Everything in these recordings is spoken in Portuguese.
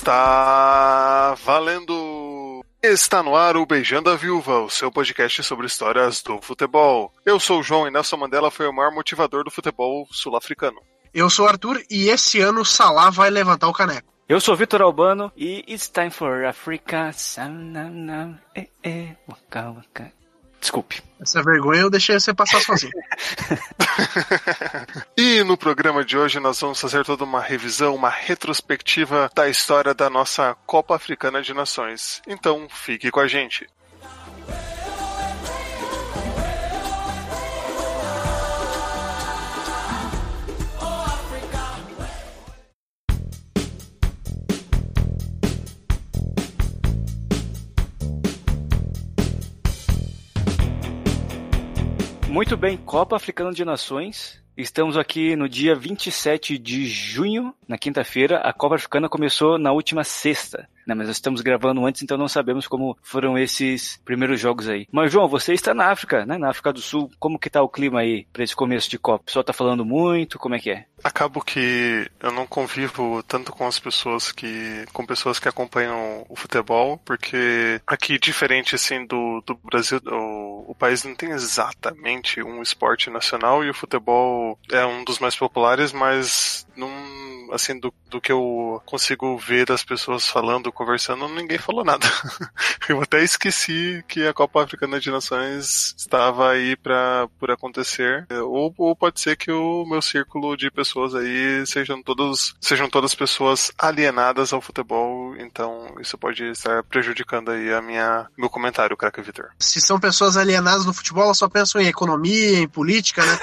Está valendo! Está no ar o Beijando a Viúva, o seu podcast sobre histórias do futebol. Eu sou o João e Nelson Mandela foi o maior motivador do futebol sul-africano. Eu sou o Arthur e esse ano o Salah vai levantar o caneco. Eu sou Vitor Albano e It's time for Africa. Eh, eh, waka, waka. Desculpe. Essa vergonha eu deixei você passar sozinho. e no programa de hoje nós vamos fazer toda uma revisão, uma retrospectiva da história da nossa Copa Africana de Nações. Então fique com a gente. Muito bem, Copa Africana de Nações. Estamos aqui no dia 27 de junho, na quinta-feira. A Copa Africana começou na última sexta. Né, mas nós estamos gravando antes, então não sabemos como foram esses primeiros jogos aí. Mas, João, você está na África, né? Na África do Sul. Como que tá o clima aí para esse começo de Copa? O pessoal tá falando muito? Como é que é? Acabo que eu não convivo tanto com as pessoas que. com pessoas que acompanham o futebol, porque aqui, diferente assim do, do Brasil, o, o país não tem exatamente um esporte nacional e o futebol é um dos mais populares, mas não assim, do, do que eu consigo ver das pessoas falando, conversando, ninguém falou nada. eu até esqueci que a Copa Africana de Nações estava aí para por acontecer. Ou, ou pode ser que o meu círculo de pessoas aí sejam todos sejam todas pessoas alienadas ao futebol, então isso pode estar prejudicando aí a minha meu comentário, craque Vitor. Se são pessoas alienadas no futebol, elas só pensam em economia, em política, né?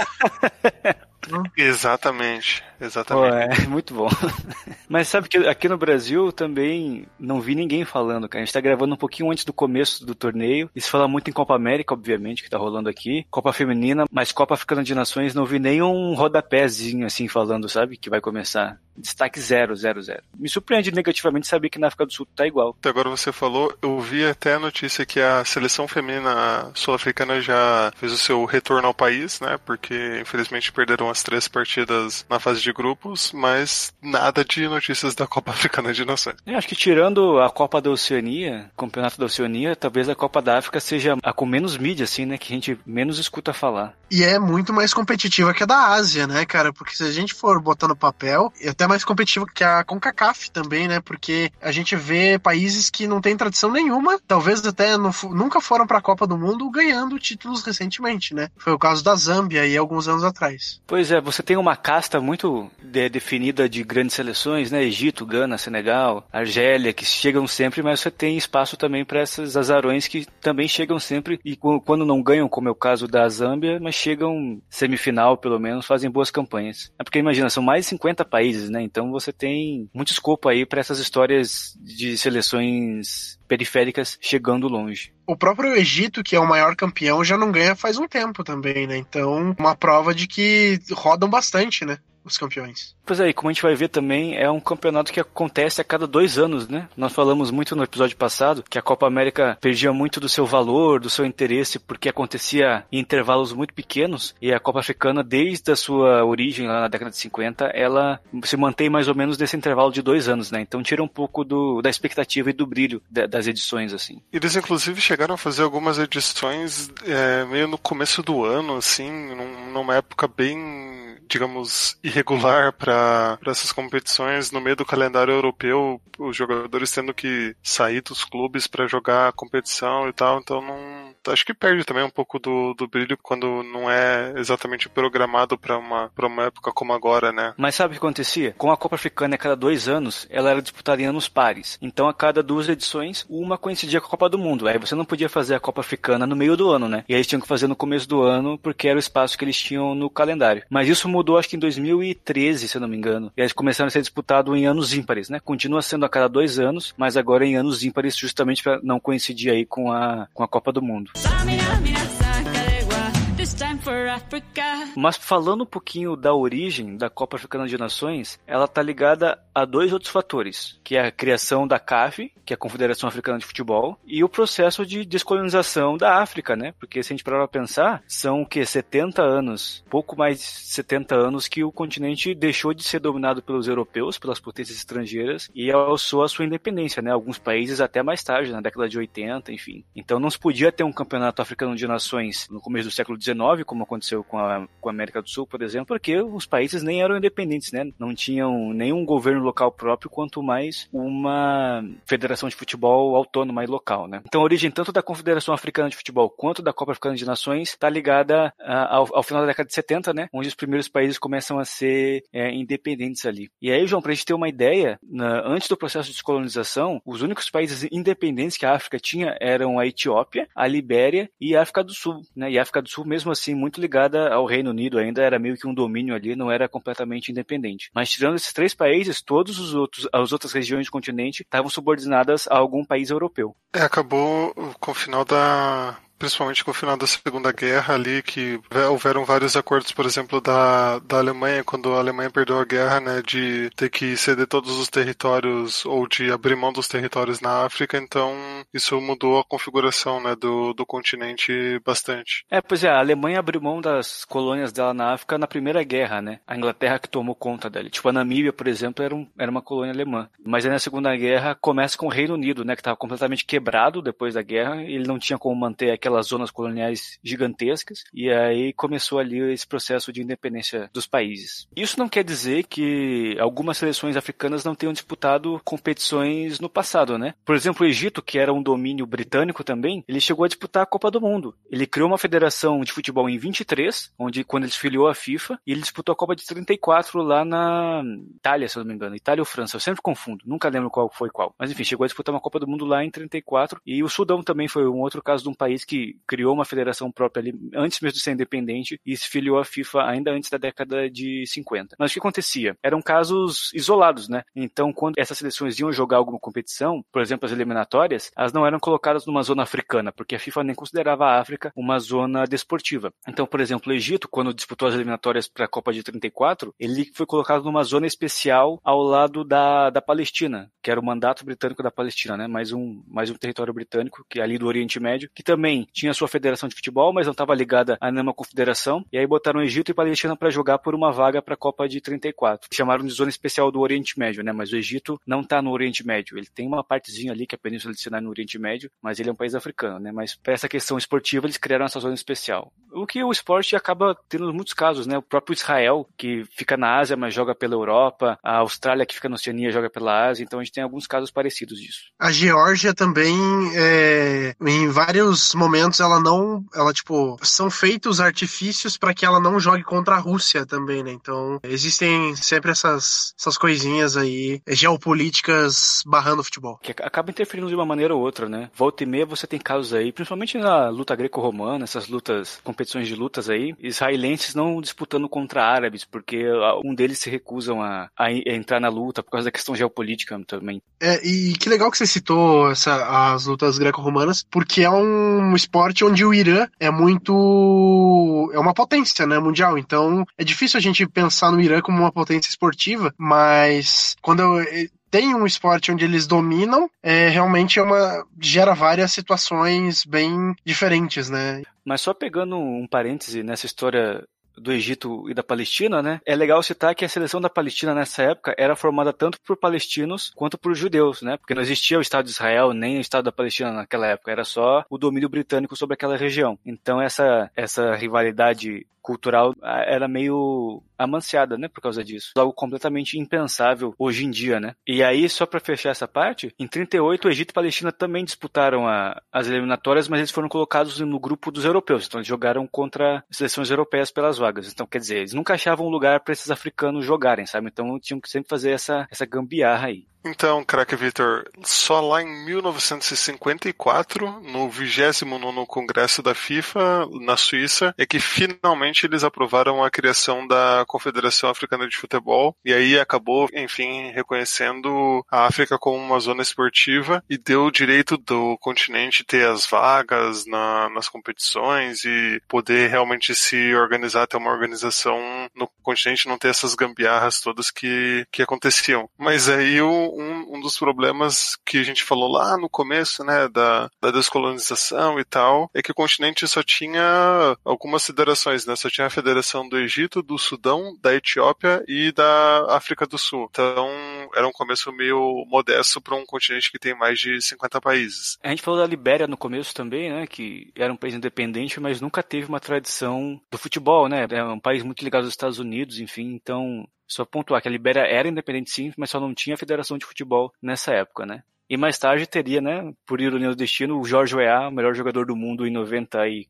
Exatamente, exatamente. Pô, é muito bom. Mas sabe que aqui no Brasil também não vi ninguém falando, cara. A gente tá gravando um pouquinho antes do começo do torneio. Isso fala muito em Copa América, obviamente, que tá rolando aqui. Copa Feminina, mas Copa Africana de Nações não vi nenhum rodapézinho assim falando, sabe? Que vai começar. Destaque 0, 0, 0. Me surpreende negativamente saber que na África do Sul tá igual. Até agora você falou, eu vi até a notícia que a seleção feminina sul-africana já fez o seu retorno ao país, né? Porque infelizmente perderam as três partidas na fase de grupos, mas nada de notícias da Copa Africana de Nações. Eu acho que tirando a Copa da Oceania, Campeonato da Oceania, talvez a Copa da África seja a com menos mídia, assim, né? Que a gente menos escuta falar. E é muito mais competitiva que a da Ásia, né, cara? Porque se a gente for botar no papel, é até mais competitiva que a CONCACAF também, né? Porque a gente vê países que não têm tradição nenhuma, talvez até no, nunca foram para a Copa do Mundo ganhando títulos recentemente, né? Foi o caso da Zâmbia aí alguns anos atrás. Pois é, você tem uma casta muito de, definida de grandes seleções, né? Egito, Gana, Senegal, Argélia, que chegam sempre, mas você tem espaço também para esses azarões que também chegam sempre e quando não ganham, como é o caso da Zâmbia, mas chegam semifinal pelo menos, fazem boas campanhas. É porque imagina, são mais de 50 países, né? Então você tem muito escopo aí para essas histórias de seleções periféricas chegando longe. O próprio Egito, que é o maior campeão, já não ganha faz um tempo também, né? Então, uma prova de que rodam bastante, né? Os campeões. Pois é, como a gente vai ver também, é um campeonato que acontece a cada dois anos, né? Nós falamos muito no episódio passado que a Copa América perdia muito do seu valor, do seu interesse, porque acontecia em intervalos muito pequenos, e a Copa Africana, desde a sua origem lá na década de 50, ela se mantém mais ou menos nesse intervalo de dois anos, né? Então tira um pouco do, da expectativa e do brilho das edições, assim. Eles, inclusive, chegaram a fazer algumas edições é, meio no começo do ano, assim, numa época bem digamos, irregular para essas competições no meio do calendário europeu, os jogadores tendo que sair dos clubes para jogar a competição e tal, então não acho que perde também um pouco do, do brilho quando não é exatamente programado para uma, pra uma época como agora, né? Mas sabe o que acontecia? Com a Copa Africana a cada dois anos, ela era disputada em anos pares. Então a cada duas edições, uma coincidia com a Copa do Mundo. Aí você não podia fazer a Copa Africana no meio do ano, né? E aí eles tinham que fazer no começo do ano, porque era o espaço que eles tinham no calendário. Mas isso mudou acho que em 2013, se eu não me engano. E eles começaram a ser disputados em anos ímpares, né? Continua sendo a cada dois anos, mas agora em anos ímpares, justamente para não coincidir aí com a, com a Copa do Mundo. Samina, saca de. This time for Mas falando um pouquinho da origem da Copa Africana de Nações, ela está ligada a dois outros fatores, que é a criação da CAF, que é a Confederação Africana de Futebol, e o processo de descolonização da África, né? Porque se a gente parar pra pensar, são o que 70 anos, pouco mais de 70 anos que o continente deixou de ser dominado pelos europeus, pelas potências estrangeiras e alçou a sua independência, né? Alguns países até mais tarde, na década de 80, enfim. Então não se podia ter um campeonato africano de nações no começo do século XIX, como aconteceu com a, com a América do Sul, por exemplo, porque os países nem eram independentes, né? Não tinham nenhum governo local próprio, quanto mais uma federação de futebol autônoma e local, né? Então a origem tanto da Confederação Africana de Futebol quanto da Copa Africana de Nações está ligada uh, ao, ao, final da década de 70, né? Onde os primeiros países começam a ser é, independentes ali. E aí, João, para a gente ter uma ideia, na, antes do processo de descolonização, os únicos países independentes que a África tinha eram a Etiópia, a Libéria e a África do Sul, né? E a África do Sul, mesmo assim, muito ligada ao Reino Unido ainda, era meio que um domínio ali, não era completamente independente. Mas tirando esses três países, todos os outros, as outras regiões do continente estavam subordinadas a algum país europeu. É, acabou com o final da principalmente com o final da Segunda Guerra ali, que houveram vários acordos, por exemplo, da, da Alemanha, quando a Alemanha perdeu a guerra, né, de ter que ceder todos os territórios ou de abrir mão dos territórios na África, então isso mudou a configuração, né, do, do continente bastante. É, pois é, a Alemanha abriu mão das colônias dela na África na Primeira Guerra, né, a Inglaterra que tomou conta dela. Tipo, a Namíbia, por exemplo, era, um, era uma colônia alemã. Mas aí na Segunda Guerra começa com o Reino Unido, né, que estava completamente quebrado depois da guerra, e ele não tinha como manter aquela aquelas zonas coloniais gigantescas, e aí começou ali esse processo de independência dos países. Isso não quer dizer que algumas seleções africanas não tenham disputado competições no passado, né? Por exemplo, o Egito, que era um domínio britânico também, ele chegou a disputar a Copa do Mundo. Ele criou uma federação de futebol em 23, onde quando ele filiou a FIFA, e ele disputou a Copa de 34 lá na Itália, se eu não me engano. Itália ou França, eu sempre confundo, nunca lembro qual foi qual. Mas enfim, chegou a disputar uma Copa do Mundo lá em 34, e o Sudão também foi um outro caso de um país que criou uma federação própria ali antes mesmo de ser independente e se filiou à FIFA ainda antes da década de 50. Mas o que acontecia? Eram casos isolados, né? Então, quando essas seleções iam jogar alguma competição, por exemplo, as eliminatórias, elas não eram colocadas numa zona africana, porque a FIFA nem considerava a África uma zona desportiva. Então, por exemplo, o Egito, quando disputou as eliminatórias para a Copa de 34, ele foi colocado numa zona especial ao lado da, da Palestina, que era o mandato britânico da Palestina, né? Mais um, mais um território britânico, que é ali do Oriente Médio, que também tinha sua federação de futebol, mas não estava ligada à nenhuma confederação. E aí botaram Egito e Palestina para jogar por uma vaga para a Copa de 34. Chamaram de zona especial do Oriente Médio, né? Mas o Egito não está no Oriente Médio. Ele tem uma partezinha ali que é a Península de Sinai no Oriente Médio, mas ele é um país africano, né? Mas para essa questão esportiva eles criaram essa zona especial. O que o esporte acaba tendo muitos casos, né? O próprio Israel, que fica na Ásia, mas joga pela Europa, a Austrália, que fica na Oceania, joga pela Ásia. Então a gente tem alguns casos parecidos disso. A Geórgia também, é, em vários momentos, ela não, ela tipo, são feitos artifícios para que ela não jogue contra a Rússia também, né? Então, existem sempre essas, essas coisinhas aí geopolíticas barrando o futebol. Que acaba interferindo de uma maneira ou outra, né? Volta e meia você tem casos aí, principalmente na luta greco-romana, essas lutas, competições de lutas aí, israelenses não disputando contra árabes, porque um deles se recusam a, a entrar na luta por causa da questão geopolítica também. É, e que legal que você citou essa, as lutas greco-romanas, porque é um esporte onde o Irã é muito. é uma potência né, mundial. Então é difícil a gente pensar no Irã como uma potência esportiva, mas quando eu, tem um esporte onde eles dominam, é, realmente é uma gera várias situações bem diferentes, né? Mas só pegando um parêntese nessa história do Egito e da Palestina, né? É legal citar que a seleção da Palestina nessa época era formada tanto por palestinos quanto por judeus, né? Porque não existia o Estado de Israel nem o Estado da Palestina naquela época, era só o domínio britânico sobre aquela região. Então essa essa rivalidade cultural era meio amanciada, né, por causa disso. Algo completamente impensável hoje em dia, né? E aí, só para fechar essa parte, em 38 o Egito e a Palestina também disputaram a, as eliminatórias, mas eles foram colocados no grupo dos europeus, então eles jogaram contra seleções europeias pelas vagas. Então, quer dizer, eles nunca achavam lugar para esses africanos jogarem, sabe? Então tinham que sempre fazer essa, essa gambiarra aí. Então, craque Victor, só lá em 1954, no 29 Congresso da FIFA, na Suíça, é que finalmente eles aprovaram a criação da Confederação Africana de Futebol, e aí acabou, enfim, reconhecendo a África como uma zona esportiva e deu o direito do continente ter as vagas na, nas competições e poder realmente se organizar, ter uma organização no continente, não ter essas gambiarras todas que, que aconteciam. Mas aí o, um, um dos problemas que a gente falou lá no começo, né, da, da descolonização e tal, é que o continente só tinha algumas federações, né, só tinha a Federação do Egito, do Sudão, da Etiópia e da África do Sul. Então, era um começo meio modesto para um continente que tem mais de 50 países. A gente falou da Libéria no começo também, né, que era um país independente, mas nunca teve uma tradição do futebol, né, é um país muito ligado aos Estados Unidos, enfim, então só pontuar que a Libéria era independente sim, mas só não tinha federação de futebol nessa época, né? E mais tarde teria, né, por ironia do destino, o Jorge Weah, o melhor jogador do mundo em 94.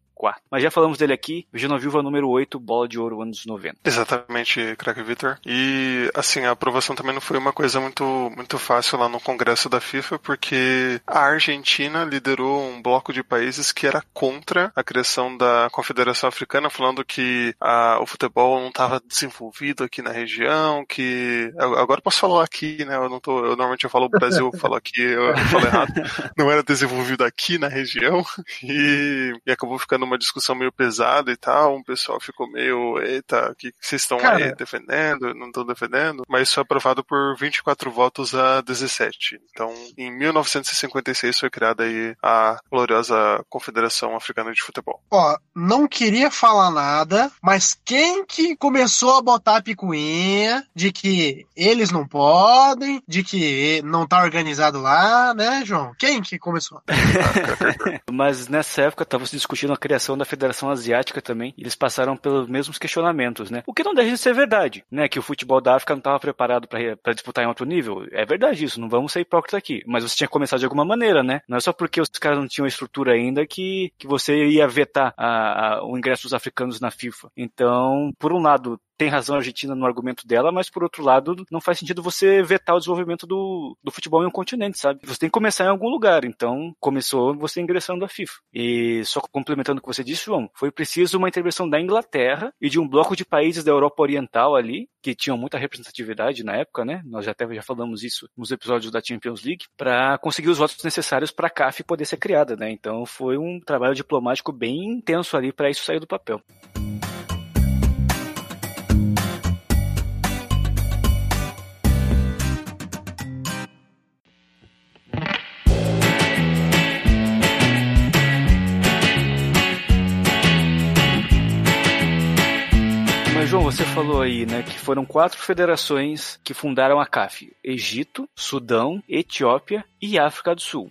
Mas já falamos dele aqui, Vigina Viva número 8, bola de ouro anos 90. Exatamente, craque Victor. E assim, a aprovação também não foi uma coisa muito, muito fácil lá no Congresso da FIFA, porque a Argentina liderou um bloco de países que era contra a criação da Confederação Africana, falando que a, o futebol não estava desenvolvido aqui na região, que. Agora posso falar aqui, né? Eu não tô. Eu, normalmente eu falo Brasil, eu falo aqui, eu falo errado. Não era desenvolvido aqui na região. E, e acabou ficando uma discussão meio pesada e tal, um pessoal ficou meio, eita, o que vocês estão aí defendendo, não estão defendendo, mas isso foi aprovado por 24 votos a 17. Então, em 1956 foi criada aí a gloriosa Confederação Africana de Futebol. Ó, não queria falar nada, mas quem que começou a botar a picuinha de que eles não podem, de que não tá organizado lá, né, João? Quem que começou? mas nessa época estava se discutindo a criação criação da Federação Asiática também, eles passaram pelos mesmos questionamentos, né? O que não deixa de ser verdade, né? Que o futebol da África não estava preparado para disputar em outro nível. É verdade isso, não vamos ser hipócritas aqui. Mas você tinha que começar de alguma maneira, né? Não é só porque os caras não tinham estrutura ainda que, que você ia vetar a, a, o ingresso dos africanos na FIFA. Então, por um lado, tem razão a Argentina no argumento dela, mas por outro lado, não faz sentido você vetar o desenvolvimento do, do futebol em um continente, sabe? Você tem que começar em algum lugar, então começou você ingressando a FIFA. E só complementando o que você disse, João, foi preciso uma intervenção da Inglaterra e de um bloco de países da Europa Oriental ali, que tinham muita representatividade na época, né? Nós já até já falamos isso nos episódios da Champions League, para conseguir os votos necessários para a CAF poder ser criada, né? Então foi um trabalho diplomático bem intenso ali para isso sair do papel. Você falou aí, né, que foram quatro federações que fundaram a CAF: Egito, Sudão, Etiópia e África do Sul.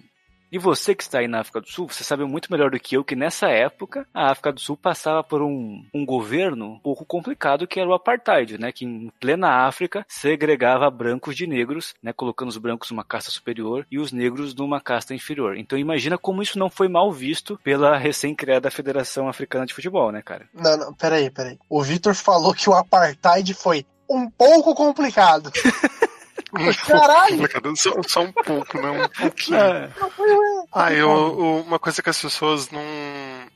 E você que está aí na África do Sul, você sabe muito melhor do que eu que nessa época a África do Sul passava por um, um governo um pouco complicado que era o apartheid, né? Que em plena África segregava brancos de negros, né? Colocando os brancos numa casta superior e os negros numa casta inferior. Então imagina como isso não foi mal visto pela recém-criada Federação Africana de Futebol, né, cara? Não, não, peraí, peraí. O Vitor falou que o apartheid foi um pouco complicado. Caralho! Só, só, um pouco, né? Um pouquinho. É. Ah, eu, uma coisa que as pessoas não,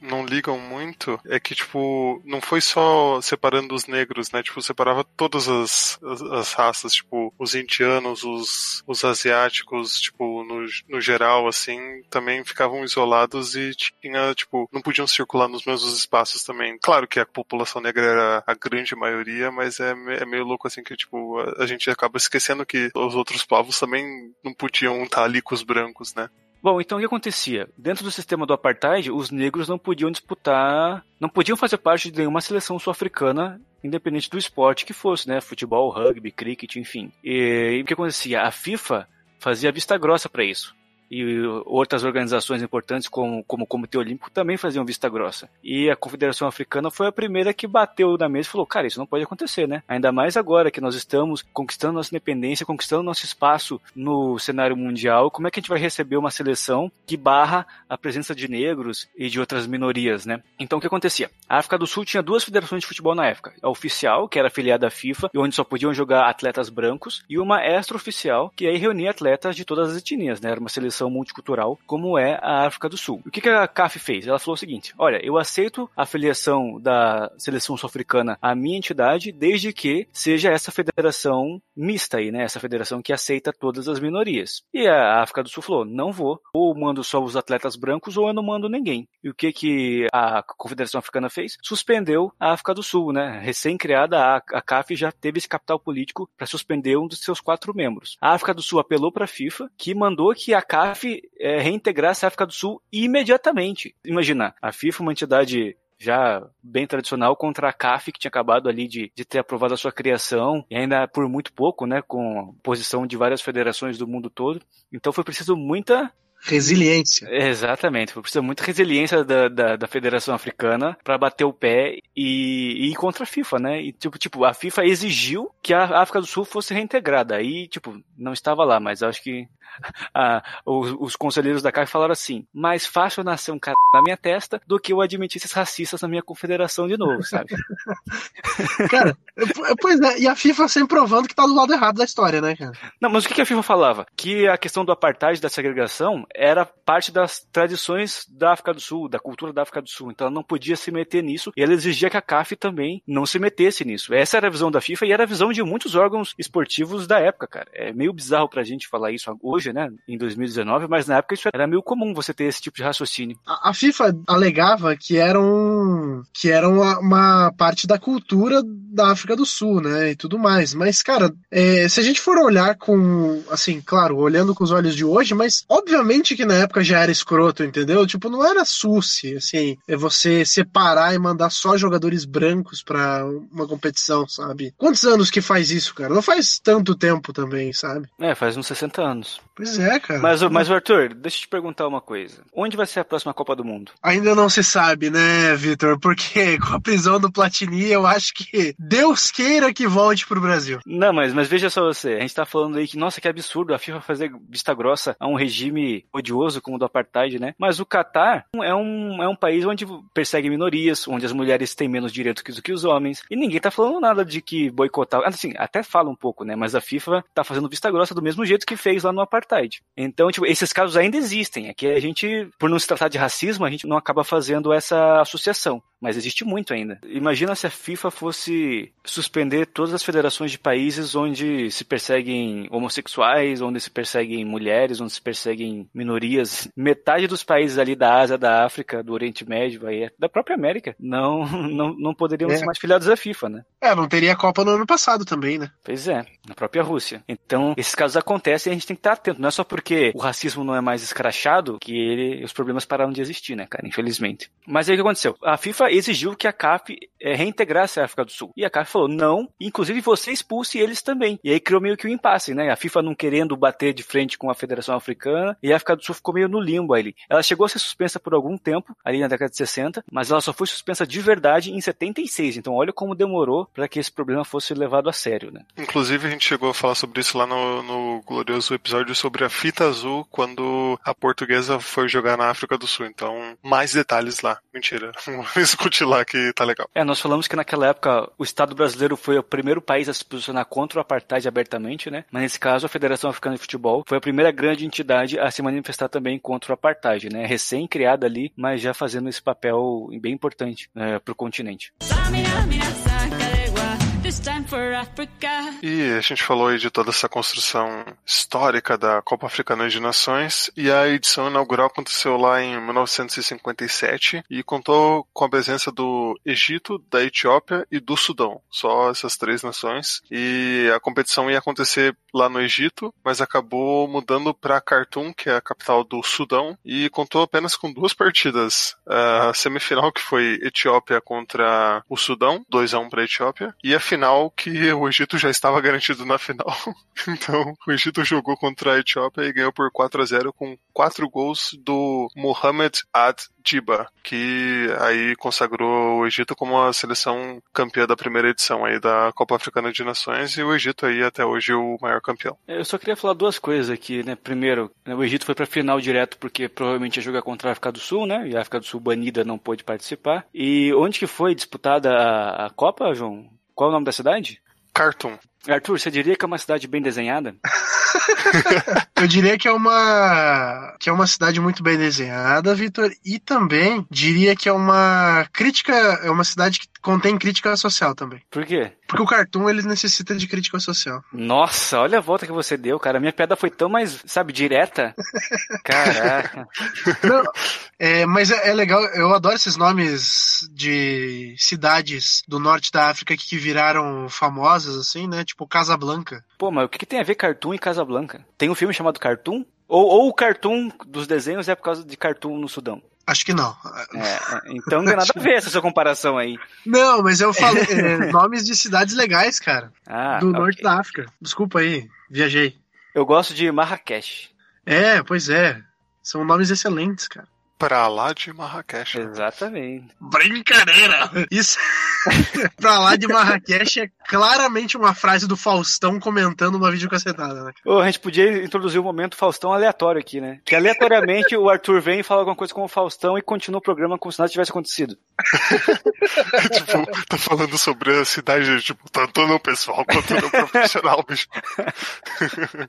não ligam muito é que, tipo, não foi só separando os negros, né? Tipo, separava todas as, as, as raças, tipo, os indianos, os, os asiáticos, tipo, no, no geral, assim, também ficavam isolados e tinha, tipo, não podiam circular nos mesmos espaços também. Claro que a população negra era a grande maioria, mas é, é meio louco, assim, que, tipo, a, a gente acaba esquecendo que os outros povos também não podiam estar ali com os brancos, né? Bom, então o que acontecia? Dentro do sistema do apartheid, os negros não podiam disputar, não podiam fazer parte de nenhuma seleção sul-africana, independente do esporte que fosse, né? Futebol, rugby, cricket, enfim. E, e o que acontecia? A FIFA fazia vista grossa para isso. E outras organizações importantes como, como o Comitê Olímpico também faziam vista grossa. E a Confederação Africana foi a primeira que bateu na mesa e falou, cara, isso não pode acontecer, né? Ainda mais agora que nós estamos conquistando nossa independência, conquistando nosso espaço no cenário mundial, como é que a gente vai receber uma seleção que barra a presença de negros e de outras minorias, né? Então o que acontecia? A África do Sul tinha duas federações de futebol na época. A oficial, que era afiliada à FIFA, e onde só podiam jogar atletas brancos, e uma extra-oficial, que aí reunia atletas de todas as etnias, né? Era uma seleção multicultural, como é a África do Sul. O que, a CAF fez? Ela falou o seguinte: olha, eu aceito a filiação da seleção sul-africana à minha entidade, desde que seja essa federação mista aí, né? Essa federação que aceita todas as minorias. E a África do Sul falou: não vou, ou mando só os atletas brancos, ou eu não mando ninguém. E o que que a Confederação Africana fez? Suspendeu a África do Sul, né? Recém-criada, a, a CAF já teve esse capital político para suspender um dos seus quatro membros. A África do Sul apelou para a FIFA, que mandou que a CAF é, reintegrasse a África do Sul imediatamente. Imagina, a FIFA, uma entidade já bem tradicional contra a CAF, que tinha acabado ali de, de ter aprovado a sua criação, e ainda por muito pouco, né, com posição de várias federações do mundo todo. Então foi preciso muita Resiliência. Exatamente, foi preciso muita resiliência da, da, da Federação Africana para bater o pé e, e, ir contra a FIFA, né? E tipo, tipo, a FIFA exigiu que a África do Sul fosse reintegrada. Aí, tipo, não estava lá, mas acho que ah, os, os, conselheiros da CAF falaram assim: mais fácil nascer um cara na minha testa do que eu admitir esses racistas na minha confederação de novo, sabe? cara, pois é, e a FIFA sempre provando que tá do lado errado da história, né, cara? Não, mas o que a FIFA falava? Que a questão do apartheid, da segregação, era parte das tradições da África do Sul, da cultura da África do Sul. Então ela não podia se meter nisso e ela exigia que a CAF também não se metesse nisso. Essa era a visão da FIFA e era a visão de muitos órgãos esportivos da época, cara. É meio bizarro pra gente falar isso hoje, né, em 2019, mas na época isso era meio comum você ter esse tipo de raciocínio. A, a FIFA alegava que era, um, que era uma, uma, parte da cultura da África do Sul, né, e tudo mais. Mas, cara, é, se a gente for olhar com, assim, claro, olhando com os olhos de hoje, mas obviamente que na época já era escroto, entendeu? Tipo, não era suci, assim, é você separar e mandar só jogadores brancos para uma competição, sabe? Quantos anos que faz isso, cara? Não faz tanto tempo também, sabe? É, faz uns 60 anos. Pois é, cara. Mas, mas Arthur, deixa eu te perguntar uma coisa. Onde vai ser a próxima Copa do Mundo? Ainda não se sabe, né, Vitor? Porque com a prisão do Platini, eu acho que Deus queira que volte pro Brasil. Não, mas, mas veja só você. A gente tá falando aí que, nossa, que absurdo a FIFA fazer vista grossa a um regime odioso como o do apartheid, né? Mas o Catar é um, é um país onde persegue minorias, onde as mulheres têm menos direitos do que os homens. E ninguém tá falando nada de que boicotar. Assim, até fala um pouco, né? Mas a FIFA tá fazendo vista grossa do mesmo jeito que fez lá no apartheid. Então, tipo, esses casos ainda existem. Aqui a gente, por não se tratar de racismo, a gente não acaba fazendo essa associação mas existe muito ainda. Imagina se a FIFA fosse suspender todas as federações de países onde se perseguem homossexuais, onde se perseguem mulheres, onde se perseguem minorias. Metade dos países ali da Ásia, da África, do Oriente Médio, aí, da própria América, não, não, não poderiam é. ser mais filiados à FIFA, né? É, não teria Copa no ano passado também, né? Pois é, na própria Rússia. Então, esses casos acontecem e a gente tem que estar atento. Não é só porque o racismo não é mais escrachado que ele, os problemas pararam de existir, né, cara? Infelizmente. Mas aí o que aconteceu? A FIFA exigiu que a CAF é, reintegrasse a África do Sul. E a CAF falou, não, inclusive você expulse eles também. E aí criou meio que um impasse, né? A FIFA não querendo bater de frente com a Federação Africana e a África do Sul ficou meio no limbo ali. Ela chegou a ser suspensa por algum tempo, ali na década de 60, mas ela só foi suspensa de verdade em 76. Então olha como demorou para que esse problema fosse levado a sério, né? Inclusive a gente chegou a falar sobre isso lá no, no glorioso episódio sobre a fita azul quando a portuguesa foi jogar na África do Sul. Então, mais detalhes lá. Mentira. Escute lá que tá legal. É, nós falamos que naquela época o Estado brasileiro foi o primeiro país a se posicionar contra o apartheid abertamente, né? Mas nesse caso a Federação Africana de Futebol foi a primeira grande entidade a se manifestar também contra o apartheid, né? Recém-criada ali, mas já fazendo esse papel bem importante é, para o continente. E a gente falou aí de toda essa construção histórica da Copa Africana de Nações e a edição inaugural aconteceu lá em 1957 e contou com a presença do Egito, da Etiópia e do Sudão, só essas três nações. E a competição ia acontecer lá no Egito, mas acabou mudando para Khartoum, que é a capital do Sudão, e contou apenas com duas partidas. A semifinal que foi Etiópia contra o Sudão, 2 a 1 para Etiópia, e a final final que o Egito já estava garantido na final. Então, o Egito jogou contra a Etiópia e ganhou por 4 a 0 com quatro gols do Mohamed Ad Diba, que aí consagrou o Egito como a seleção campeã da primeira edição aí da Copa Africana de Nações e o Egito aí até hoje o maior campeão. Eu só queria falar duas coisas aqui, né? Primeiro, né, o Egito foi para final direto porque provavelmente ia jogar contra a África do Sul, né? E a África do Sul banida não pôde participar. E onde que foi disputada a Copa, João? Qual é o nome da cidade? Khartoum. Arthur, você diria que é uma cidade bem desenhada? Eu diria que é uma que é uma cidade muito bem desenhada, Vitor, e também diria que é uma crítica, é uma cidade que contém crítica social também. Por quê? Porque o cartoon ele necessita de crítica social. Nossa, olha a volta que você deu, cara. Minha piada foi tão mais, sabe, direta. Caraca. Não, é, mas é, é, legal, eu adoro esses nomes de cidades do norte da África que viraram famosas, assim, né? Tipo Casablanca. Pô, mas o que, que tem a ver Cartoon e Casablanca? Tem um filme chamado Cartoon? Ou, ou o Cartoon dos desenhos é por causa de Cartoon no Sudão? Acho que não. É, então não tem nada a ver essa sua comparação aí. Não, mas eu falei é, nomes de cidades legais, cara. Ah, do okay. norte da África. Desculpa aí, viajei. Eu gosto de Marrakech. É, pois é. São nomes excelentes, cara. Pra lá de Marrakech. Exatamente. Brincadeira! Isso. pra lá de Marrakech é claramente uma frase do Faustão comentando uma videocassetada, né? a gente podia introduzir o um momento Faustão aleatório aqui, né? Que aleatoriamente o Arthur vem e fala alguma coisa com o Faustão e continua o programa como se nada tivesse acontecido. tipo, tá falando sobre a cidade, tipo, tanto no pessoal quanto no profissional, bicho.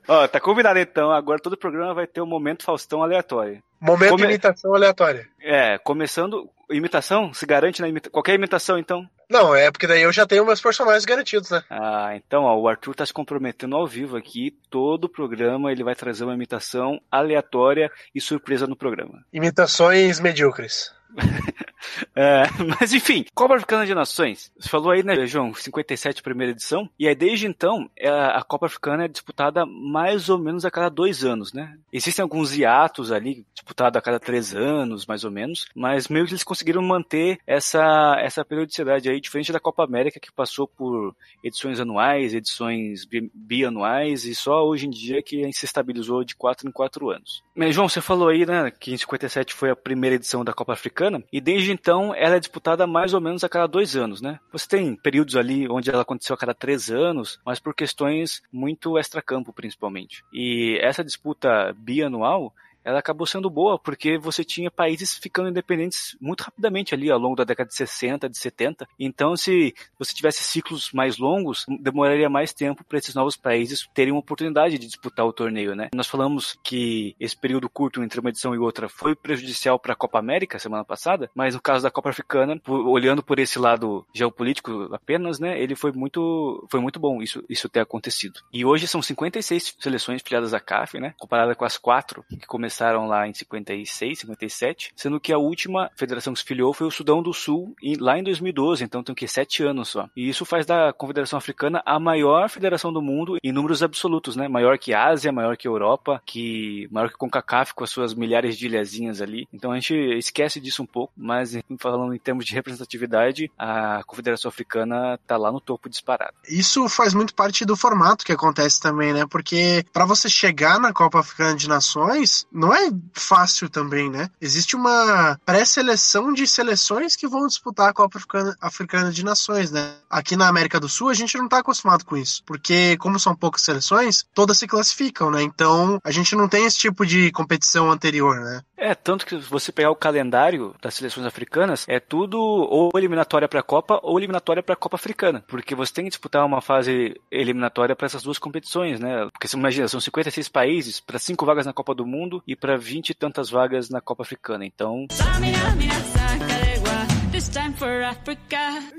Ó, tá combinado então. Agora todo o programa vai ter um momento Faustão aleatório. Momento Come... imitação aleatória. É, começando. Imitação? Se garante na imita... qualquer imitação, então? Não, é porque daí eu já tenho meus personagens garantidos, né? Ah, então, ó, o Arthur tá se comprometendo ao vivo aqui. Todo o programa ele vai trazer uma imitação aleatória e surpresa no programa. Imitações medíocres. é, mas enfim, Copa Africana de Nações. Você falou aí, né, João, 57 primeira edição. E aí, desde então, é, a Copa Africana é disputada mais ou menos a cada dois anos, né? Existem alguns hiatos ali, disputado a cada três anos, mais ou menos. Mas meio que eles conseguiram manter essa, essa periodicidade aí, diferente da Copa América, que passou por edições anuais, edições bi bianuais, e só hoje em dia que se estabilizou de quatro em quatro anos. Mas, João, você falou aí, né, que em 57 foi a primeira edição da Copa Africana e então ela é disputada mais ou menos a cada dois anos, né? Você tem períodos ali onde ela aconteceu a cada três anos, mas por questões muito extracampo, principalmente. E essa disputa bianual ela acabou sendo boa, porque você tinha países ficando independentes muito rapidamente ali ao longo da década de 60, de 70. Então, se você tivesse ciclos mais longos, demoraria mais tempo para esses novos países terem uma oportunidade de disputar o torneio, né? Nós falamos que esse período curto entre uma edição e outra foi prejudicial para a Copa América semana passada, mas no caso da Copa Africana, por, olhando por esse lado geopolítico apenas, né, ele foi muito foi muito bom isso isso ter acontecido. E hoje são 56 seleções filiadas à CAF, né? Comparada com as quatro que começaram começaram lá em 56, 57, sendo que a última federação que se filiou foi o Sudão do Sul, lá em 2012, então tem que sete anos só. E isso faz da Confederação Africana a maior federação do mundo em números absolutos, né? Maior que Ásia, maior que Europa, que maior que CONCACAF com as suas milhares de ilhazinhas ali. Então a gente esquece disso um pouco, mas falando em termos de representatividade, a Confederação Africana tá lá no topo disparado. Isso faz muito parte do formato que acontece também, né? Porque para você chegar na Copa Africana de Nações, não é fácil também, né? Existe uma pré-seleção de seleções que vão disputar a Copa Africana, de Nações, né? Aqui na América do Sul a gente não tá acostumado com isso, porque como são poucas seleções, todas se classificam, né? Então a gente não tem esse tipo de competição anterior, né? É, tanto que você pegar o calendário das seleções africanas, é tudo ou eliminatória para a Copa ou eliminatória para a Copa Africana, porque você tem que disputar uma fase eliminatória para essas duas competições, né? Porque você imagina, são 56 países para cinco vagas na Copa do Mundo e para 20 e tantas vagas na Copa Africana. Então.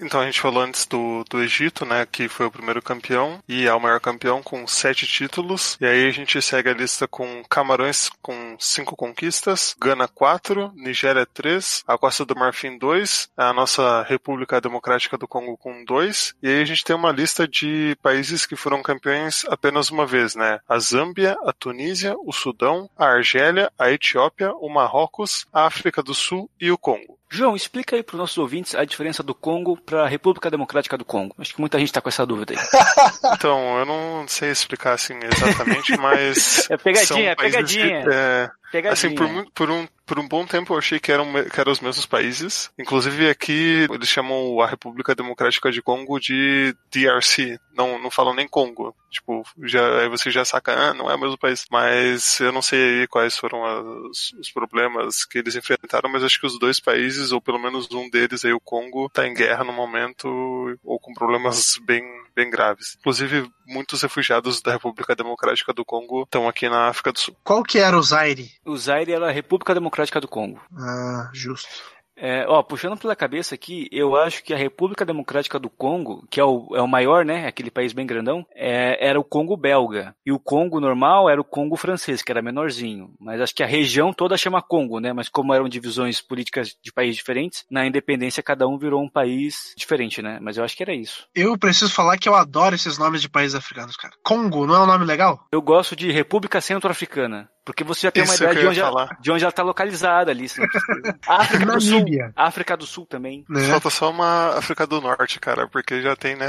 Então a gente falou antes do, do Egito, né, que foi o primeiro campeão e é o maior campeão com sete títulos. E aí a gente segue a lista com Camarões com cinco conquistas, Gana quatro, Nigéria três, a Costa do Marfim dois, a nossa República Democrática do Congo com dois. E aí a gente tem uma lista de países que foram campeões apenas uma vez, né? A Zâmbia, a Tunísia, o Sudão, a Argélia, a Etiópia, o Marrocos, a África do Sul e o Congo. João, explica aí para os nossos ouvintes a diferença do Congo para a República Democrática do Congo. Acho que muita gente está com essa dúvida aí. então, eu não sei explicar assim exatamente, mas. É pegadinha, é pegadinha. De, é, Assim, por, por, um, por um bom tempo eu achei que eram, que eram os mesmos países. Inclusive aqui eles chamam a República Democrática de Congo de DRC. Não, não falam nem Congo. Tipo, já, aí você já saca, ah, não é o mesmo país. Mas eu não sei quais foram as, os problemas que eles enfrentaram, mas acho que os dois países, ou pelo menos um deles aí, o Congo, tá em guerra no momento, ou com problemas bem, bem graves. Inclusive, muitos refugiados da República Democrática do Congo estão aqui na África do Sul. Qual que era o Zaire? O Zaire era a República Democrática do Congo. Ah, justo. É, ó, puxando pela cabeça aqui, eu acho que a República Democrática do Congo, que é o, é o maior, né, aquele país bem grandão, é, era o Congo belga. E o Congo normal era o Congo francês, que era menorzinho. Mas acho que a região toda chama Congo, né? Mas como eram divisões políticas de países diferentes, na independência cada um virou um país diferente, né? Mas eu acho que era isso. Eu preciso falar que eu adoro esses nomes de países africanos, cara. Congo, não é um nome legal? Eu gosto de República Centro-Africana. Porque você já tem Isso uma ideia de onde, ela, de onde ela tá localizada ali. África do Sul. África do Sul também. Né? Falta só uma África do Norte, cara, porque já tem, né,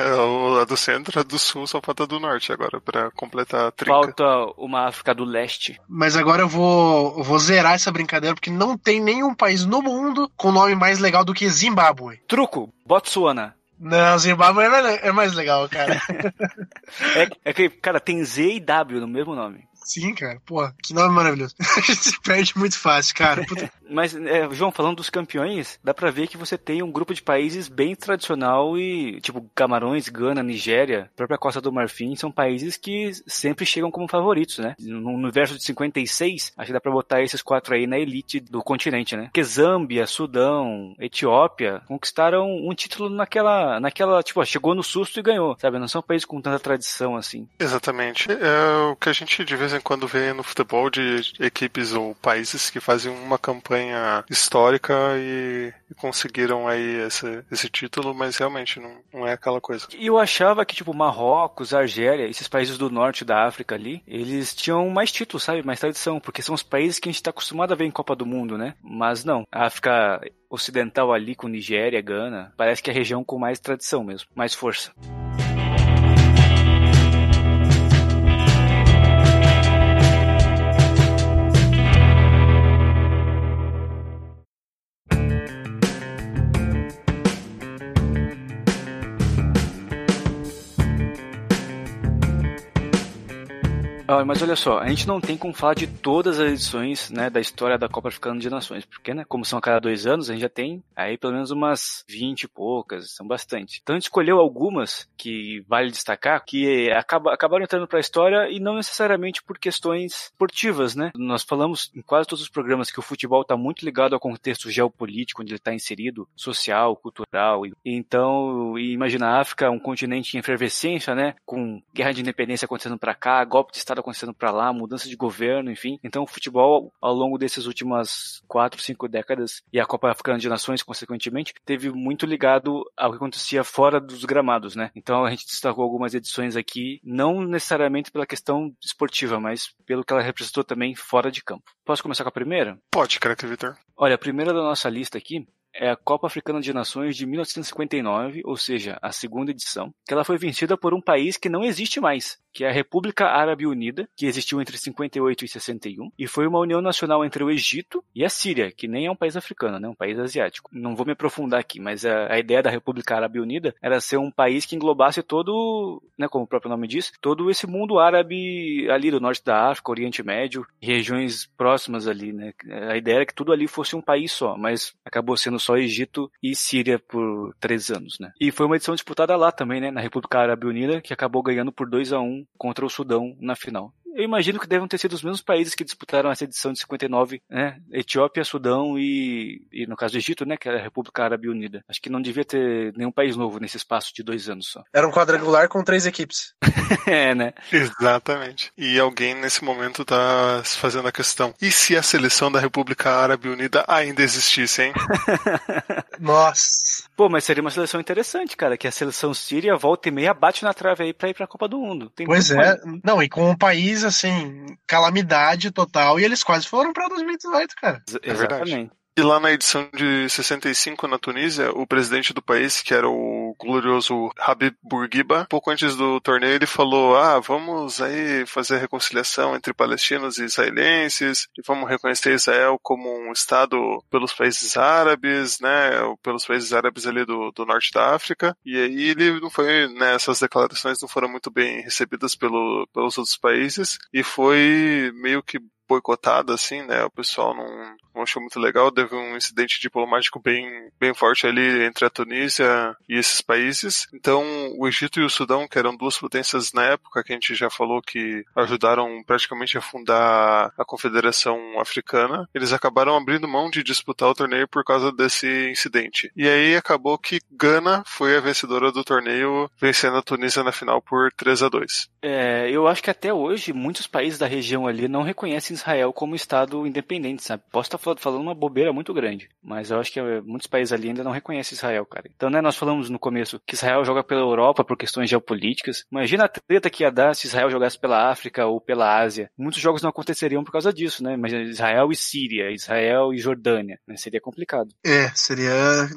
a do centro, a do sul, só falta do norte agora, para completar a trinca. Falta uma África do leste. Mas agora eu vou, eu vou zerar essa brincadeira, porque não tem nenhum país no mundo com nome mais legal do que Zimbábue. Truco, Botsuana. Não, Zimbábue é mais legal, cara. é, é que, cara, tem Z e W no mesmo nome. Sim, cara. Pô, que nome maravilhoso. a gente se perde muito fácil, cara. Puta. Mas, é, João, falando dos campeões, dá pra ver que você tem um grupo de países bem tradicional e, tipo, Camarões, Gana, Nigéria, própria Costa do Marfim, são países que sempre chegam como favoritos, né? No universo de 56, acho que dá pra botar esses quatro aí na elite do continente, né? Porque Zâmbia, Sudão, Etiópia conquistaram um título naquela, naquela, tipo, ó, chegou no susto e ganhou, sabe? Não são países com tanta tradição assim. Exatamente. É o que a gente de vez em quando vê no futebol de equipes ou países que fazem uma campanha histórica e, e conseguiram aí esse, esse título, mas realmente não, não é aquela coisa. E eu achava que, tipo, Marrocos, Argélia, esses países do norte da África ali, eles tinham mais títulos, sabe? Mais tradição, porque são os países que a gente está acostumado a ver em Copa do Mundo, né? Mas não, a África Ocidental ali com Nigéria, Gana, parece que é a região com mais tradição mesmo, mais força. Mas olha só, a gente não tem como falar de todas as edições né, da história da Copa Africana de Nações, porque, né, como são a cada dois anos, a gente já tem aí pelo menos umas 20 e poucas, são bastante. Então a gente escolheu algumas que vale destacar, que acaba, acabaram entrando para a história e não necessariamente por questões esportivas, né? Nós falamos em quase todos os programas que o futebol está muito ligado ao contexto geopolítico onde ele está inserido, social, cultural. Então, imagina a África, um continente em efervescência, né? Com guerra de independência acontecendo para cá, golpe de Estado acontecendo para lá, mudança de governo, enfim. Então o futebol, ao longo dessas últimas quatro, cinco décadas, e a Copa Africana de Nações, consequentemente, teve muito ligado ao que acontecia fora dos gramados, né? Então a gente destacou algumas edições aqui, não necessariamente pela questão esportiva, mas pelo que ela representou também fora de campo. Posso começar com a primeira? Pode, craque Vitor. Olha, a primeira da nossa lista aqui é a Copa Africana de Nações de 1959, ou seja, a segunda edição, que ela foi vencida por um país que não existe mais, que é a República Árabe Unida, que existiu entre 58 e 61, e foi uma união nacional entre o Egito e a Síria, que nem é um país africano, né, um país asiático. Não vou me aprofundar aqui, mas a, a ideia da República Árabe Unida era ser um país que englobasse todo, né, como o próprio nome diz, todo esse mundo árabe ali do norte da África, Oriente Médio, regiões próximas ali, né. A ideia era que tudo ali fosse um país só, mas acabou sendo só Egito e Síria por três anos, né. E foi uma edição disputada lá também, né, na República Árabe Unida, que acabou ganhando por 2 a 1 contra o Sudão na final eu imagino que devem ter sido os mesmos países que disputaram essa edição de 59, né? Etiópia, Sudão e, e no caso do Egito, né? Que era a República Árabe Unida. Acho que não devia ter nenhum país novo nesse espaço de dois anos só. Era um quadrangular com três equipes. é, né? Exatamente. E alguém nesse momento tá fazendo a questão: e se a seleção da República Árabe Unida ainda existisse, hein? Nossa. Pô, mas seria uma seleção interessante, cara, que a seleção síria volta e meia bate na trave aí pra ir pra Copa do Mundo. Tem pois é. Mais. Não, e com um país, assim, calamidade total, e eles quase foram pra 2018, cara. É Exatamente. E lá na edição de 65 na Tunísia, o presidente do país, que era o glorioso Habib Bourguiba, pouco antes do torneio ele falou: "Ah, vamos aí fazer a reconciliação entre palestinos e israelenses e vamos reconhecer Israel como um estado pelos países árabes, né, pelos países árabes ali do, do norte da África". E aí ele não foi, né, essas declarações não foram muito bem recebidas pelo, pelos outros países e foi meio que boicotada, assim, né? O pessoal não, não achou muito legal. Teve um incidente diplomático bem, bem forte ali entre a Tunísia e esses países. Então, o Egito e o Sudão, que eram duas potências na época, que a gente já falou que ajudaram praticamente a fundar a Confederação Africana, eles acabaram abrindo mão de disputar o torneio por causa desse incidente. E aí acabou que Gana foi a vencedora do torneio, vencendo a Tunísia na final por 3 a 2 É, eu acho que até hoje muitos países da região ali não reconhecem Israel como Estado independente, sabe? Posso estar falando uma bobeira muito grande, mas eu acho que eh, muitos países ali ainda não reconhecem Israel, cara. Então, né, nós falamos no começo que Israel joga pela Europa por questões geopolíticas. Imagina a treta que ia dar se Israel jogasse pela África ou pela Ásia. Muitos jogos não aconteceriam por causa disso, né? Imagina Israel e Síria, Israel e Jordânia, né? Seria complicado. É, seria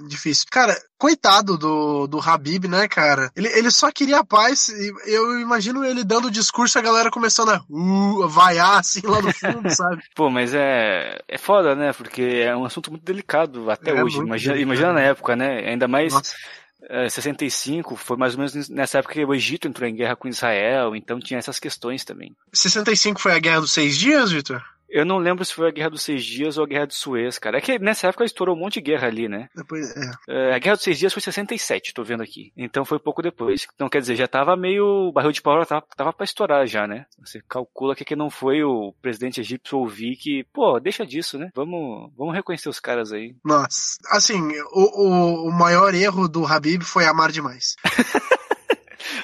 difícil. Cara, coitado do, do Habib, né, cara? Ele, ele só queria paz e eu imagino ele dando discurso e a galera começando a uh, vaiar assim lá no fundo, sabe? Pô, mas é, é foda, né? Porque é um assunto muito delicado até É hoje. Imagina, delicado. imagina na época, né? Ainda mais Nossa. eh, 65, foi mais ou menos nessa época que o Egito entrou em guerra com Israel, então tinha essas questões também. 65 foi a Guerra dos Seis Dias, Vitor? Eu não lembro se foi a Guerra dos Seis Dias ou a Guerra de Suez, cara. É que nessa época estourou um monte de guerra ali, né? Depois, é. Eh, a Guerra dos Seis Dias foi 67, tô vendo aqui. Então foi pouco depois. Então quer dizer, já tava meio. O barril de pau tava, tava pra estourar já, né? Você calcula que, que não foi o presidente egípcio ouvir que, pô, deixa disso, né? Vamos, vamos reconhecer os caras aí. Nossa, assim, o, o, o maior erro do Habib foi amar demais.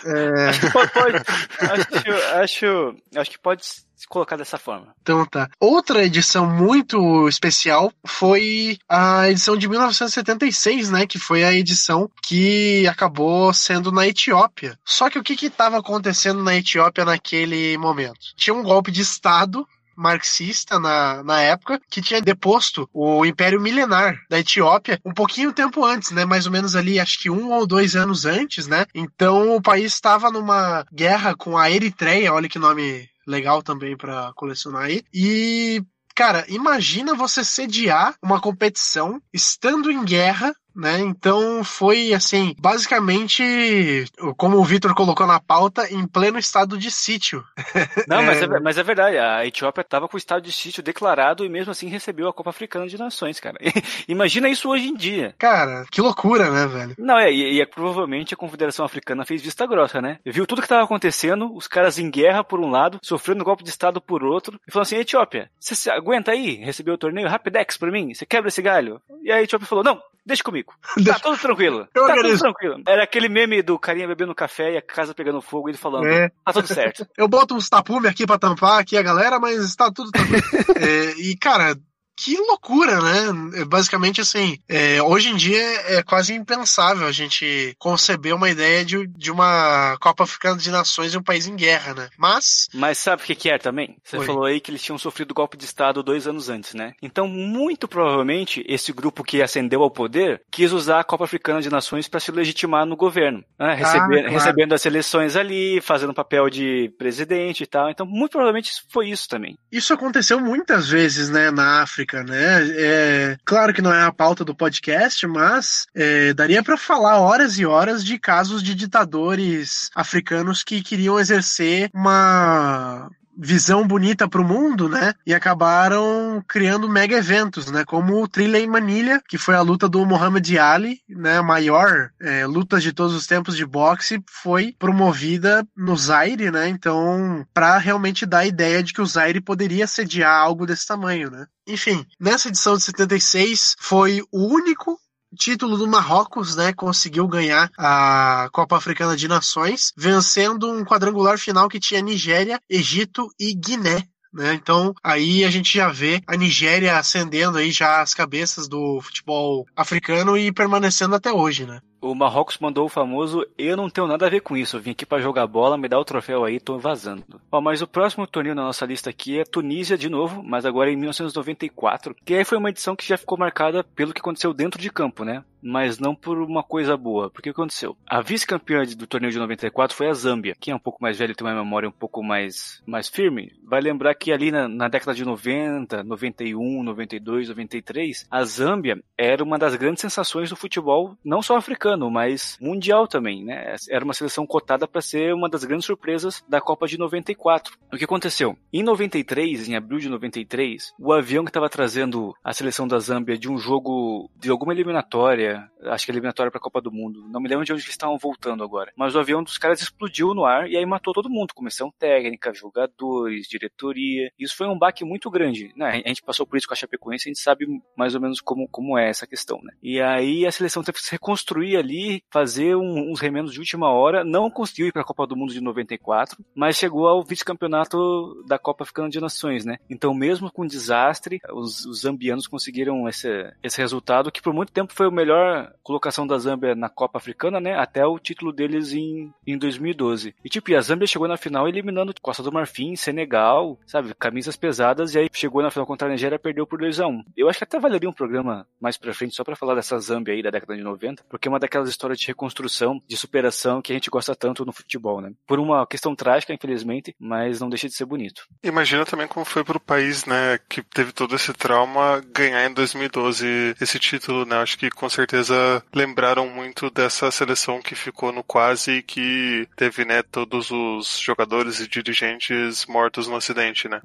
É, Pode, pode, acho, acho, acho que pode se colocar dessa forma. então tá. Outra edição muito especial foi a edição de 1976, né? Que foi a edição que acabou sendo na Etiópia. Só que o que estava acontecendo na Etiópia naquele momento? Tinha um golpe de Estado marxista na, na época, que tinha deposto o Império Milenar da Etiópia um pouquinho tempo antes, né? Mais ou menos ali, acho que um ou dois anos antes, né? Então o país estava numa guerra com a Eritreia, olha que nome legal também para colecionar aí. E Cara, imagina você sediar uma competição estando em guerra, né? Então foi assim, basicamente, como o Vitor colocou na pauta, em pleno estado de sítio. Não, É. mas, é, mas é verdade. A Etiópia tava com o estado de sítio declarado e mesmo assim recebeu a Copa Africana de Nações, cara. Imagina isso hoje em dia. Cara, que loucura, né, velho? Não, é, e, e é, provavelmente a Confederação Africana fez vista grossa, né? Viu tudo que tava acontecendo, os caras em guerra por um lado, sofrendo golpe de Estado por outro, e falou assim, Etiópia, você se aguenta aí, receber o torneio Rapidex pra mim? Você quebra esse galho? E a Etiópia falou, não, deixa comigo. Tá Deixa- tudo tranquilo. Eu tá tudo organizo. tranquilo. Era aquele meme do carinha bebendo café e a casa pegando fogo e ele falando, É. tá tudo certo. Eu boto uns tapume aqui pra tampar aqui a galera, mas está tudo tranquilo. É, e, cara, que loucura, né? É, Basicamente, assim, é, hoje em dia é quase impensável a gente conceber uma ideia de, de uma Copa Africana de Nações em um país em guerra, né? Mas, Mas sabe o que, que é também? Você Oi. falou aí que eles tinham sofrido golpe de Estado dois anos antes, né? Então, muito provavelmente, esse grupo que ascendeu ao poder quis usar a Copa Africana de Nações para se legitimar no governo. né? Recebe- claro. Recebendo as eleições ali, fazendo papel de presidente e tal. Então, muito provavelmente foi isso também. isso aconteceu muitas vezes, né, na África, né? É, claro que não é a pauta do podcast, mas é, daria pra falar horas e horas de casos de ditadores africanos que queriam exercer uma visão bonita para o mundo, né? E acabaram criando mega eventos, né? Como o Trilha em Manilha, que foi a luta do Muhammad Ali, né? A maior é, luta de todos os tempos de boxe, foi promovida no Zaire, né? Então, para realmente dar a ideia de que o Zaire poderia sediar algo desse tamanho, né? Enfim, nessa edição de 76 foi o único título do Marrocos, né, conseguiu ganhar a Copa Africana de Nações, vencendo um quadrangular final que tinha Nigéria, Egito e Guiné. Né? Então aí a gente já vê a Nigéria ascendendo aí já as cabeças do futebol africano e permanecendo até hoje, né? O Marrocos mandou o famoso eu não tenho nada a ver com isso, vim aqui para jogar bola, me dá o troféu aí, tô vazando. Bom, mas o próximo torneio na nossa lista aqui é Tunísia de novo, mas agora em 1994, que aí foi uma edição que já ficou marcada pelo que aconteceu dentro de campo, né? mas não por uma coisa boa. Porque o que aconteceu? A vice-campeã do torneio de 94 foi a Zâmbia. Quem é um pouco mais velho e tem uma memória um pouco mais, mais firme, vai lembrar que ali na, na década de 90, 91, 92, 93, a Zâmbia era uma das grandes sensações do futebol, não só africano, mas mundial também, né? Era uma seleção cotada para ser uma das grandes surpresas da Copa de 94. O que aconteceu? Em 93, em abril de 93, o avião que estava trazendo a seleção da Zâmbia de um jogo de alguma eliminatória acho que eliminatória para a Copa do Mundo. Não me lembro de onde eles estavam voltando agora. Mas o avião dos caras explodiu no ar e aí matou todo mundo, comissão técnica, jogadores, diretoria. Isso foi um baque muito grande. Né? A gente passou por isso com a Chapecoense, a gente sabe mais ou menos como, como é essa questão, né? E aí a seleção teve que se reconstruir ali, fazer um, uns remendos de última hora, não conseguiu ir para a Copa do Mundo de 94, mas chegou ao vice-campeonato da Copa Africana de Nações, né? Então, mesmo com desastre, os, os zambianos conseguiram esse, esse resultado que por muito tempo foi o melhor colocação da Zâmbia na Copa Africana, né? Até o título deles em, em 2012. E tipo, a Zâmbia chegou na final eliminando Costa do Marfim, Senegal, sabe? Camisas pesadas, e aí chegou na final contra a Nigéria perdeu por 2 a 1 Eu acho que até valeria um programa mais pra frente só para falar dessa Zâmbia aí da década de 90, porque é uma daquelas histórias de reconstrução, de superação que a gente gosta tanto no futebol, né? Por uma questão trágica, infelizmente, mas não deixa de ser bonito. Imagina também como foi pro país, né, que teve todo esse trauma ganhar em 2012 esse título, né? Acho que com certeza certeza lembraram muito dessa seleção que ficou no quase e que teve, né, todos os jogadores e dirigentes mortos no acidente, né?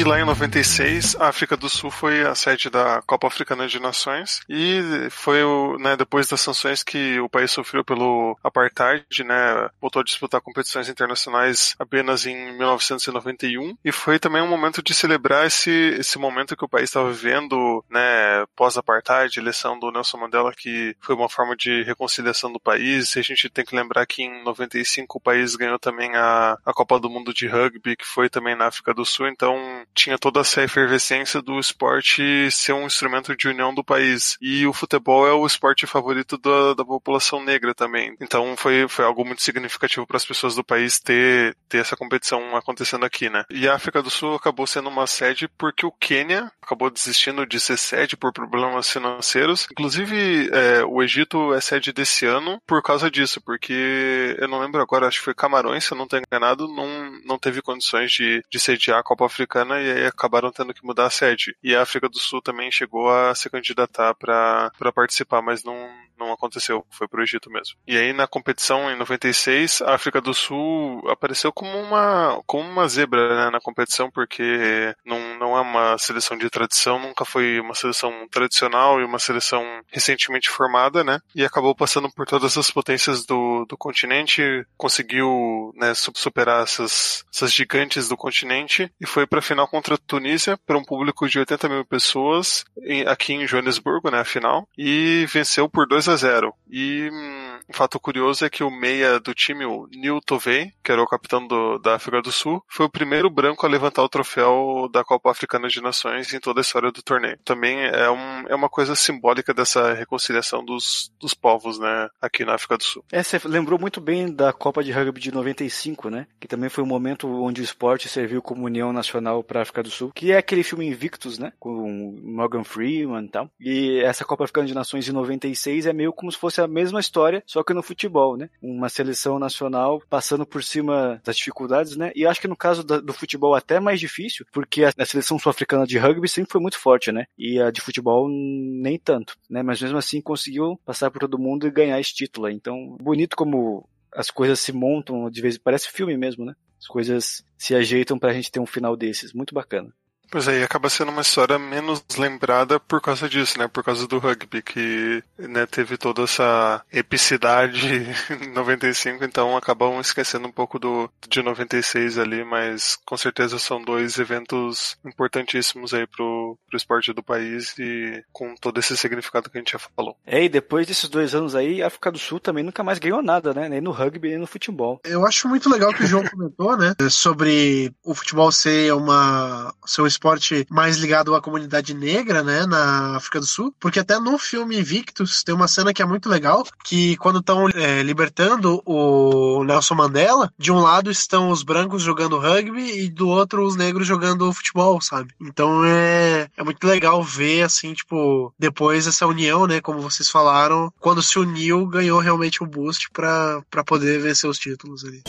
E lá em 96, a África do Sul foi a sede da Copa Africana de Nações. E foi né, depois das sanções que o país sofreu pelo apartheid, né, voltou a disputar competições internacionais apenas em 1991 e foi também um momento de celebrar esse, esse momento que o país estava vivendo, né, pós-apartheid, eleição do Nelson Mandela que foi uma forma de reconciliação do país. E a gente tem que lembrar que em 95 o país ganhou também a, a Copa do Mundo de Rugby, que foi também na África do Sul, então tinha toda essa efervescência do esporte ser um instrumento de união do país. E o futebol é o esporte favorito da, da população negra também. Então foi, foi algo muito significativo para as pessoas do país ter, ter essa competição acontecendo aqui, né? E a África do Sul acabou sendo uma sede porque o Quênia acabou desistindo de ser sede por problemas financeiros. Inclusive, é, o Egito é sede desse ano por causa disso, porque eu não lembro agora, acho que foi Camarões, se eu não estou enganado, não, não teve condições de, de sediar a Copa Africana e aí acabaram tendo que mudar a sede. E a África do Sul também chegou a se candidatar para participar, mas não, não aconteceu, foi pro Egito mesmo. E aí na competição em 96, a África do Sul apareceu como uma como uma zebra né, na competição, porque não, não é uma seleção de tradição, nunca foi uma seleção tradicional e uma seleção recentemente formada, né? E acabou passando por todas as potências do, do continente, conseguiu né, superar essas, essas gigantes do continente e foi para final contra a Tunísia para um público de 80 mil pessoas em, aqui em Joanesburgo, né, a final, e venceu por 2 a 0. E hum, um fato curioso é que o meia do time, o Neil Tovey, que era o capitão do, da África do Sul, foi o primeiro branco a levantar o troféu da Copa Africana de Nações em toda a história do torneio. Também é, um, é uma coisa simbólica dessa reconciliação dos, dos povos, né, aqui na África do Sul. É, você lembrou muito bem da Copa de Rugby de 95, né, que também foi um momento onde o esporte serviu como união nacional para a África do Sul, que é aquele filme Invictus, né, com Morgan Freeman e tal. E essa Copa Africana de Nações de 96 é meio como se fosse a mesma história, só só que no futebol, né? Uma seleção nacional passando por cima das dificuldades, né? E acho que no caso do, futebol até mais difícil, porque a, a seleção sul-africana de rugby sempre foi muito forte, né? E a de futebol nem tanto, né? Mas mesmo assim conseguiu passar por todo mundo e ganhar esse título. Então, bonito como as coisas se montam de vez parece filme mesmo, né? As coisas se ajeitam pra gente ter um final desses, muito bacana. Pois aí, acaba sendo uma história menos lembrada por causa disso, né? Por causa do rugby, que né, teve toda essa epicidade em 95, então acabam esquecendo um pouco do de 96 ali, mas com certeza são dois eventos importantíssimos aí pro, pro esporte do país e com todo esse significado que a gente já falou. É, e depois desses dois anos aí, a África do Sul também nunca mais ganhou nada, né? Nem no rugby, nem no futebol. Eu acho muito legal que o João comentou, né? Sobre o futebol ser uma ser um esporte mais ligado à comunidade negra, né? Na África do Sul. Porque até no filme Invictus tem uma cena que é muito legal, que quando estão é, libertando o Nelson Mandela, de um lado estão os brancos jogando rugby e do outro os negros jogando futebol, sabe? Então é, é muito legal ver, assim, tipo, depois essa união, né? Como vocês falaram, quando se uniu, ganhou realmente um boost pra poder vencer os títulos ali.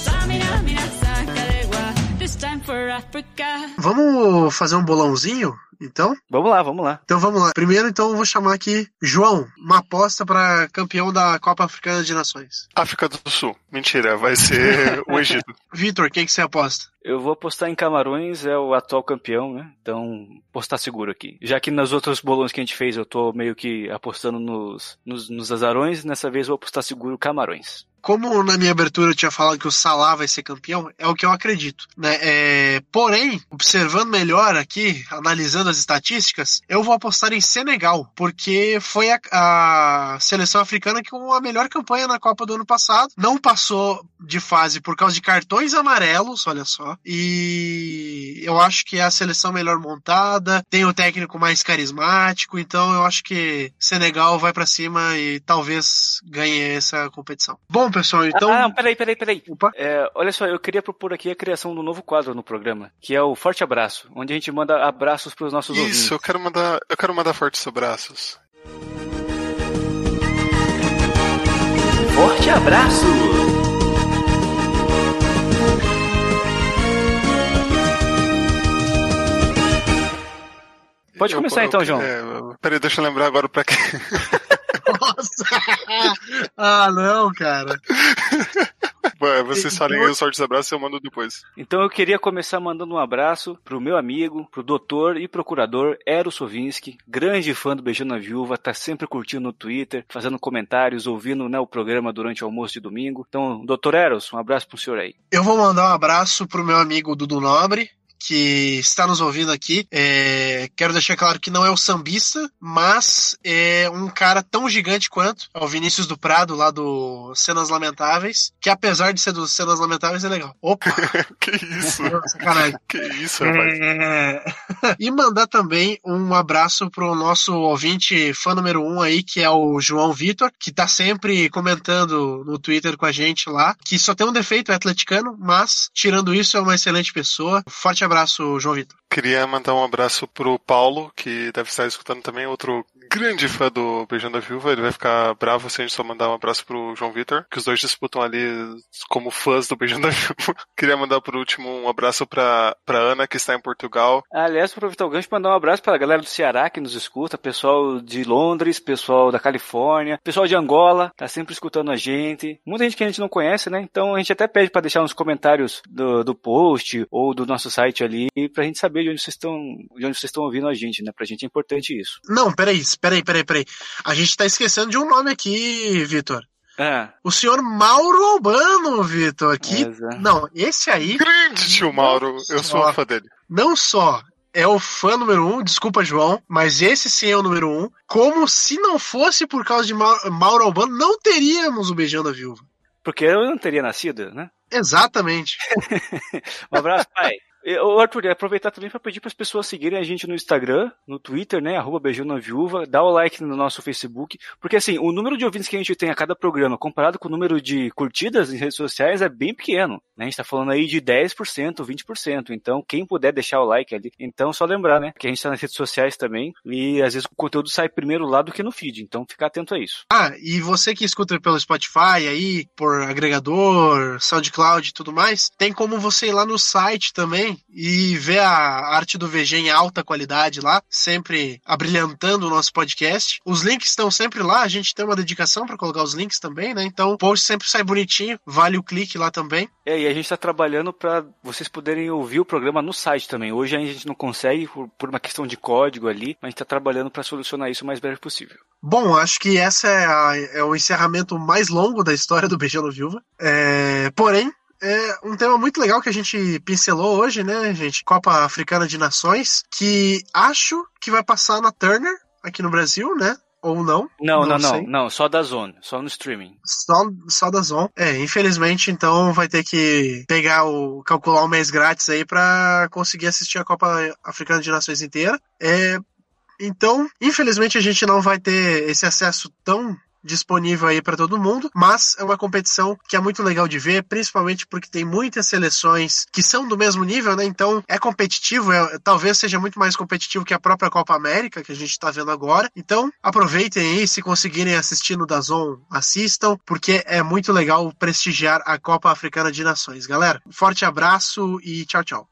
Vamos fazer um bolãozinho? Então? Vamos lá, vamos lá. Então vamos lá. Primeiro, então, eu vou chamar aqui João, uma aposta para campeão da Copa Africana de Nações. África do Sul. Mentira, vai ser o Egito. Vitor, quem que você aposta? Eu vou apostar em Camarões, é o atual campeão, né? Então, apostar seguro aqui. Já que nas outros bolões que a gente fez eu tô meio que apostando nos, nos, nos azarões, nessa vez eu vou apostar seguro Camarões como na minha abertura eu tinha falado que o Salah vai ser campeão, é o que eu acredito. Né? É, porém, observando melhor aqui, analisando as estatísticas, eu vou apostar em Senegal, porque foi a, a seleção africana com a melhor campanha na Copa do ano passado. Não passou de fase por causa de cartões amarelos, olha só. E eu acho que é a seleção melhor montada, tem o técnico mais carismático, então eu acho que Senegal vai para cima e talvez ganhe essa competição. Bom, pessoal, então. Ah, não, peraí, peraí, peraí. É, olha só, eu queria propor aqui a criação de um novo quadro no programa, que é o Forte Abraço, onde a gente manda abraços para os nossos Isso, ouvintes. Isso, eu quero mandar, eu quero mandar fortes abraços. Forte abraço! Pode começar eu, então, João. É, peraí, deixa eu lembrar agora pra quem. Nossa! Ah, não, cara. Ué, vocês falem aí os fortes abraços e eu mando depois. Então eu queria começar mandando um abraço pro meu amigo, pro doutor e procurador Eros Sovinski, grande fã do Beijando a Viúva, tá sempre curtindo no Twitter, fazendo comentários, ouvindo né, o programa durante o almoço de domingo. Então, doutor Eros, um abraço pro senhor aí. Eu vou mandar um abraço pro meu amigo Dudu Nobre, que está nos ouvindo aqui. É, quero deixar claro que não é o sambista, mas é um cara tão gigante quanto é o Vinícius do Prado, lá do Cenas Lamentáveis, que apesar de ser dos Cenas Lamentáveis, é legal. Opa! que isso? Sacanagem. Que isso, rapaz. É... e mandar também um abraço pro nosso ouvinte fã número um aí, que é o João Vitor, que tá sempre comentando no Twitter com a gente lá, que só tem um defeito, é atleticano, mas tirando isso é uma excelente pessoa. Forte abraço, João Vitor. Queria mandar um abraço pro Paulo, que deve estar escutando também, outro grande fã do Beijando a Viúva. Ele vai ficar bravo se a gente só mandar um abraço pro João Vitor, que os dois disputam ali como fãs do Beijando a Viúva. Queria mandar por último um abraço pra, pra Ana, que está em Portugal. Aliás, aproveitar o gancho para mandar um abraço pra galera do Ceará que nos escuta, pessoal de Londres, pessoal da Califórnia, pessoal de Angola, tá sempre escutando a gente. Muita gente que a gente não conhece, né? Então a gente até pede para deixar uns comentários do, do post ou do nosso site ali pra gente saber de onde vocês estão, de onde vocês estão ouvindo a gente, né? Pra gente é importante isso. Não, peraí, peraí, peraí, peraí. A gente tá esquecendo de um nome aqui, Vitor. É. O senhor Mauro Albano, Vitor. Que... É. Não, esse aí. Grande tio Mauro. Eu sou um fã dele. Não só é o fã número um, desculpa, João, mas esse sim é o número um. Como se não fosse por causa de Mauro Albano, não teríamos o Beijando a Viúva. Porque eu não teria nascido, né? Exatamente. um abraço, pai. Ô, Arthur, aproveitar também para pedir para as pessoas seguirem a gente no Instagram, no Twitter, né? Arroba Beijando a Viúva, dá o like no nosso Facebook, porque assim, o número de ouvintes que a gente tem a cada programa, comparado com o número de curtidas em redes sociais, é bem pequeno. Né? A gente está falando aí de 10%, 20%. Então, quem puder deixar o like ali. Então, só lembrar, né? Que a gente está nas redes sociais também, e às vezes o conteúdo sai primeiro lá do que no feed. Então, fica atento a isso. Ah, e você que escuta pelo Spotify aí, por agregador, SoundCloud e tudo mais, tem como você ir lá no site também e ver a arte do VG em alta qualidade lá, sempre abrilhantando o nosso podcast. Os links estão sempre lá, a gente tem uma dedicação para colocar os links também, né? Então o post sempre sai bonitinho, vale o clique lá também. É, e a gente está trabalhando para vocês poderem ouvir o programa no site também. Hoje a gente não consegue por, por uma questão de código ali, mas a gente está trabalhando para solucionar isso o mais breve possível. Bom, acho que essa é, a, é o encerramento mais longo da história do Beijando Viúva. É, porém, é um tema muito legal que a gente pincelou hoje, né, gente? Copa Africana de Nações, que acho que vai passar na Turner, aqui no Brasil, né? Ou não? Não, não, não, não, não, só da Zone, só no streaming. Só, só da Zone. É, infelizmente, então vai ter que pegar o. calcular um mês grátis aí para conseguir assistir a Copa Africana de Nações inteira. É, então, infelizmente, a gente não vai ter esse acesso tão disponível aí para todo mundo, mas é uma competição que é muito legal de ver, principalmente porque tem muitas seleções que são do mesmo nível, né? Então é competitivo, é, talvez seja muito mais competitivo que a própria Copa América que a gente está vendo agora. Então aproveitem aí, se conseguirem assistir no Dazon, assistam, porque é muito legal prestigiar a Copa Africana de Nações. Galera, forte abraço e tchau, tchau.